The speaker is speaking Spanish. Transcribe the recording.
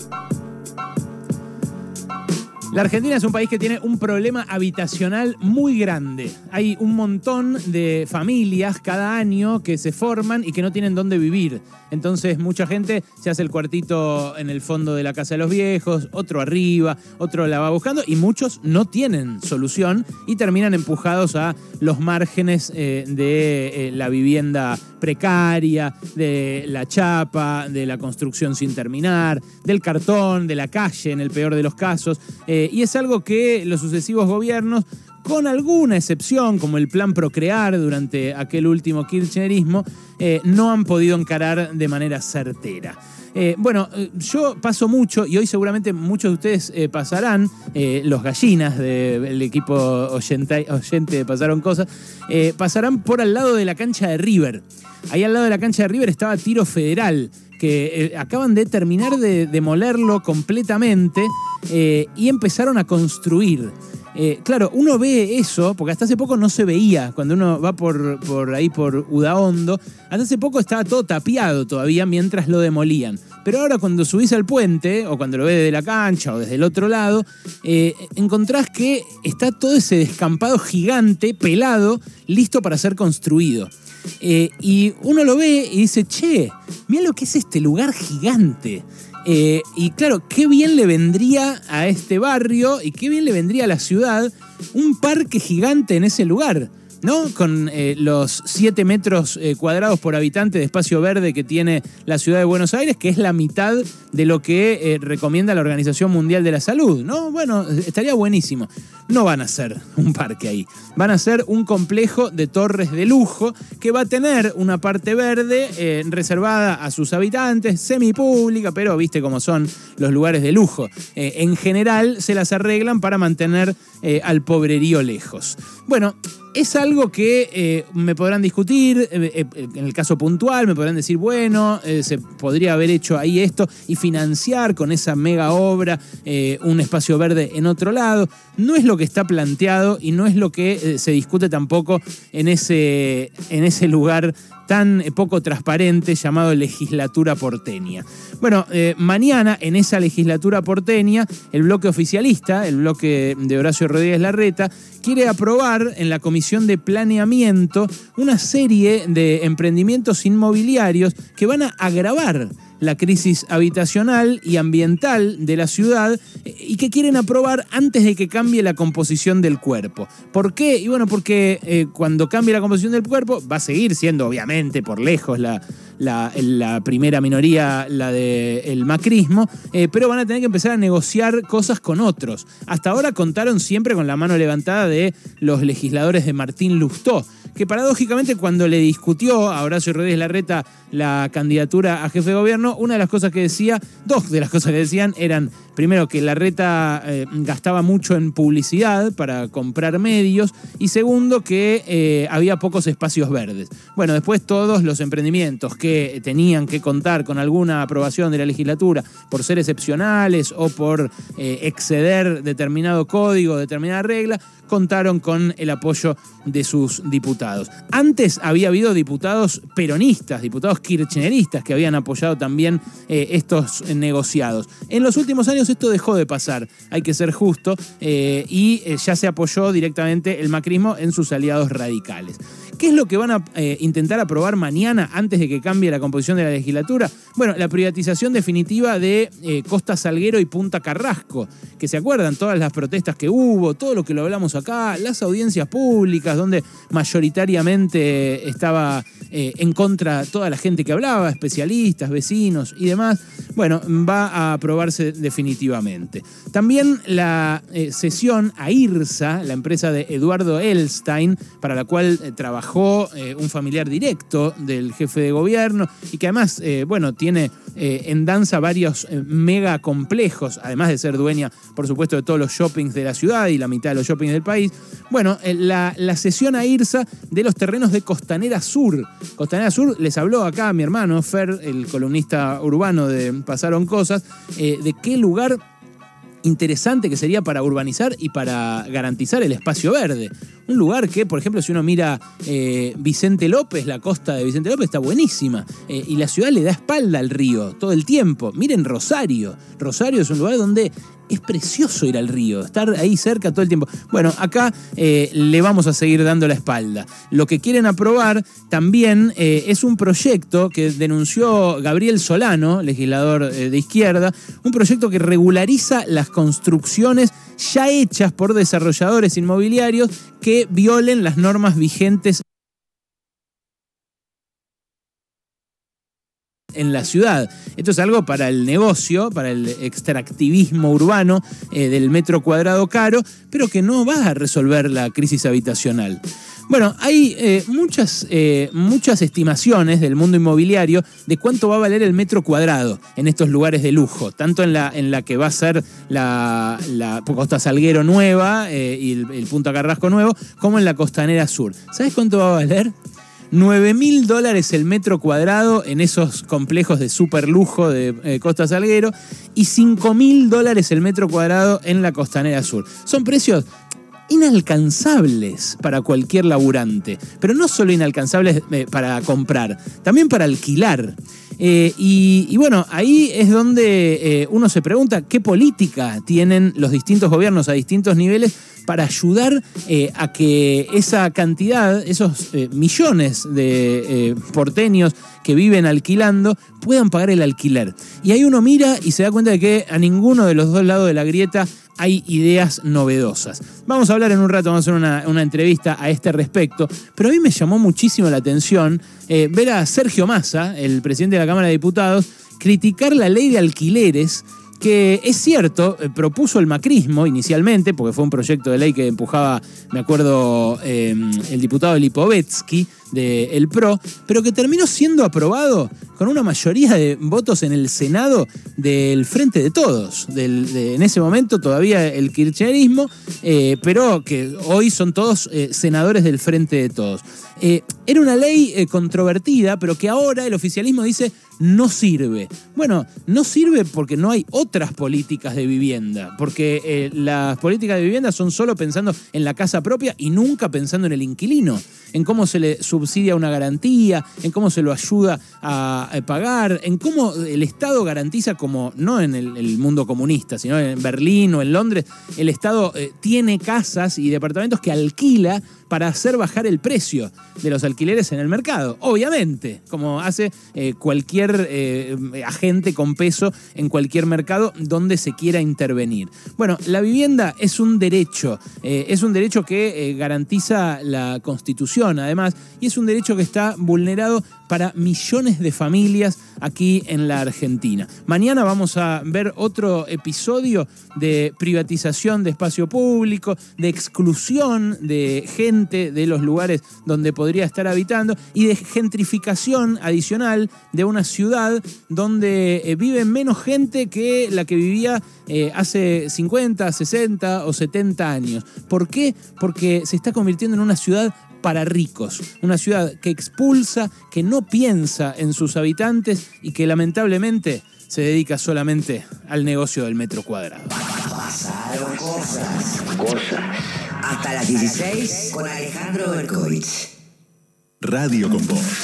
Thank you La Argentina es un país que tiene un problema habitacional muy grande. Hay un montón de familias cada año que se forman y que no tienen dónde vivir. Entonces mucha gente se hace el cuartito en el fondo de la casa de los viejos, otro arriba, otro la va buscando y muchos no tienen solución y terminan empujados a los márgenes eh, de eh, la vivienda precaria, de la chapa, de la construcción sin terminar, del cartón, de la calle en el peor de los casos. Eh, y es algo que los sucesivos gobiernos con alguna excepción, como el plan Procrear durante aquel último kirchnerismo, eh, no han podido encarar de manera certera. Eh, bueno, yo paso mucho y hoy seguramente muchos de ustedes pasarán, los gallinas del equipo oyente Pasaron Cosas, pasarán por al lado de la cancha de River. Ahí al lado de la cancha de River estaba Tiro Federal, que acaban de terminar de demolerlo completamente y empezaron a construir. Eh, claro, uno ve eso, porque hasta hace poco no se veía, cuando uno va por, por ahí por Udaondo, hasta hace poco estaba todo tapiado todavía mientras lo demolían. Pero ahora cuando subís al puente, o cuando lo ves desde la cancha o desde el otro lado, eh, encontrás que está todo ese descampado gigante, pelado, listo para ser construido. Eh, y uno lo ve y dice, che, mira lo que es este lugar gigante. Eh, y claro, qué bien le vendría a este barrio y qué bien le vendría a la ciudad un parque gigante en ese lugar. ¿No? Con eh, los 7 metros eh, cuadrados por habitante de espacio verde que tiene la ciudad de Buenos Aires, que es la mitad de lo que recomienda la Organización Mundial de la Salud, ¿no? Bueno, estaría buenísimo. No van a ser un parque ahí, van a ser un complejo de torres de lujo que va a tener una parte verde reservada a sus habitantes, semipública, pero viste cómo son los lugares de lujo. en general se las arreglan para mantener al pobrerío lejos. Bueno, es algo que eh, me podrán discutir, eh, eh, en el caso puntual me podrán decir, bueno, se podría haber hecho ahí esto y financiar con esa mega obra un espacio verde en otro lado. No es lo que está planteado y no es lo que se discute tampoco en ese, en ese lugar tan poco transparente llamado legislatura porteña. Bueno, mañana en esa legislatura porteña, el bloque oficialista, el bloque de Horacio Rodríguez Larreta, quiere aprobar en la Comisión de Planeamiento una serie de emprendimientos inmobiliarios que van a agravar la crisis habitacional y ambiental de la ciudad y que quieren aprobar antes de que cambie la composición del cuerpo. ¿Por qué? Y bueno, porque eh, cuando cambie la composición del cuerpo va a seguir siendo obviamente por lejos la, la, primera minoría, la del macrismo, eh, pero van a tener que empezar a negociar cosas con otros. Hasta ahora contaron siempre con la mano levantada de los legisladores de Martín Lustó, que paradójicamente cuando le discutió a Horacio Rodríguez Larreta la candidatura a jefe de gobierno, una de las cosas que decía, dos de las cosas que decían eran primero que la reta eh, gastaba mucho en publicidad para comprar medios y segundo que eh, había pocos espacios verdes. Bueno, después todos los emprendimientos que tenían que contar con alguna aprobación de la legislatura por ser excepcionales o por eh, exceder determinado código, determinada regla, contaron con el apoyo de sus diputados. Antes había habido diputados peronistas, diputados kirchneristas que habían apoyado también estos negociados. En los últimos años esto dejó de pasar, hay que ser justo, eh, y eh, ya se apoyó directamente el macrismo en sus aliados radicales. ¿Qué es lo que van a eh, intentar aprobar mañana antes de que cambie la composición de la legislatura? Bueno, la privatización definitiva de Costa Salguero y Punta Carrasco, que se acuerdan todas las protestas que hubo, todo lo que lo hablamos acá, las audiencias públicas donde mayoritariamente estaba en contra toda la gente que hablaba, especialistas, vecinos y demás. Bueno, va a aprobarse definitivamente también la eh, cesión a IRSA, la empresa de Eduardo Elstein, para la cual eh, eh, un familiar directo del jefe de gobierno y que además, bueno, tiene en danza varios mega complejos, además de ser dueña, por supuesto, de todos los shoppings de la ciudad y la mitad de los shoppings del país. Bueno, la, la cesión a IRSA de los terrenos de Costanera Sur. Costanera Sur les habló acá mi hermano Fer, el columnista urbano de Pasaron Cosas, de qué lugar interesante que sería para urbanizar y para garantizar el espacio verde. Un lugar que, por ejemplo, si uno mira eh, Vicente López, la costa de Vicente López está buenísima. Eh, y la ciudad le da espalda al río todo el tiempo. Miren Rosario. Rosario es un lugar donde es precioso ir al río, estar ahí cerca todo el tiempo. Bueno, acá eh, le vamos a seguir dando la espalda. Lo que quieren aprobar también es un proyecto que denunció Gabriel Solano, legislador de izquierda, un proyecto que regulariza las construcciones ya hechas por desarrolladores inmobiliarios que violen las normas vigentes en la ciudad. Esto es algo para el negocio, para el extractivismo urbano eh, del metro cuadrado caro, pero que no va a resolver la crisis habitacional. Bueno, hay eh, muchas, eh, muchas estimaciones del mundo inmobiliario de cuánto va a valer el metro cuadrado en estos lugares de lujo, tanto en la, en la que va a ser la, Costa Salguero nueva y el, el Punta Carrasco nuevo, como en la Costanera Sur. ¿Sabes cuánto va a valer? 9 mil dólares el metro cuadrado en esos complejos de super lujo de eh, Costa Salguero y 5 mil dólares el metro cuadrado en la Costanera Sur. Son precios inalcanzables para cualquier laburante, pero no solo inalcanzables eh, para comprar, también para alquilar. Eh, y, bueno, ahí es donde uno se pregunta qué política tienen los distintos gobiernos a distintos niveles para ayudar eh, a que esa cantidad, esos eh, millones de eh, porteños que viven alquilando, puedan pagar el alquiler. Y ahí uno mira y se da cuenta de que a ninguno de los dos lados de la grieta hay ideas novedosas. Vamos a hablar en un rato, vamos a hacer una, entrevista a este respecto, pero a mí me llamó muchísimo la atención ver a Sergio Massa, el presidente de la Cámara de Diputados, criticar la ley de alquileres que es cierto, eh, propuso el macrismo inicialmente, porque fue un proyecto de ley que empujaba, me acuerdo, em, el diputado Lipovetsky del PRO, pero que terminó siendo aprobado con una mayoría de votos en el Senado del Frente de Todos. en ese momento todavía el kirchnerismo, eh, pero que hoy son todos eh, senadores del Frente de Todos. era una ley controvertida, pero que ahora el oficialismo dice no sirve. Bueno, no sirve porque no hay otras políticas de vivienda, porque eh, las políticas de vivienda son solo pensando en la casa propia y nunca pensando en el inquilino, en cómo se le subsidia una garantía, en cómo se lo ayuda a, pagar, en cómo el Estado garantiza, como no en el, mundo comunista, sino en Berlín o en Londres, el Estado eh, tiene casas y departamentos que alquila para hacer bajar el precio de los alquileres en el mercado. Obviamente, como hace eh, cualquier eh, agente con peso en cualquier mercado donde se quiera intervenir. Bueno, la vivienda es un derecho, es un derecho que garantiza la Constitución además, y es un derecho que está vulnerado para millones de familias aquí en la Argentina. Mañana vamos a ver otro episodio de privatización de espacio público, de exclusión de gente de los lugares donde podría estar habitando y de gentrificación adicional de una ciudad donde eh, vive menos gente que la que vivía eh, hace 50, 60 o 70 años. ¿Por qué? Porque se está convirtiendo en una ciudad para ricos, una ciudad que expulsa, que no piensa en sus habitantes y que lamentablemente se dedica solamente al negocio del metro cuadrado. Pasaron cosas, cosas. Hasta las 16 con Alejandro Berkovich. Radio con Voz.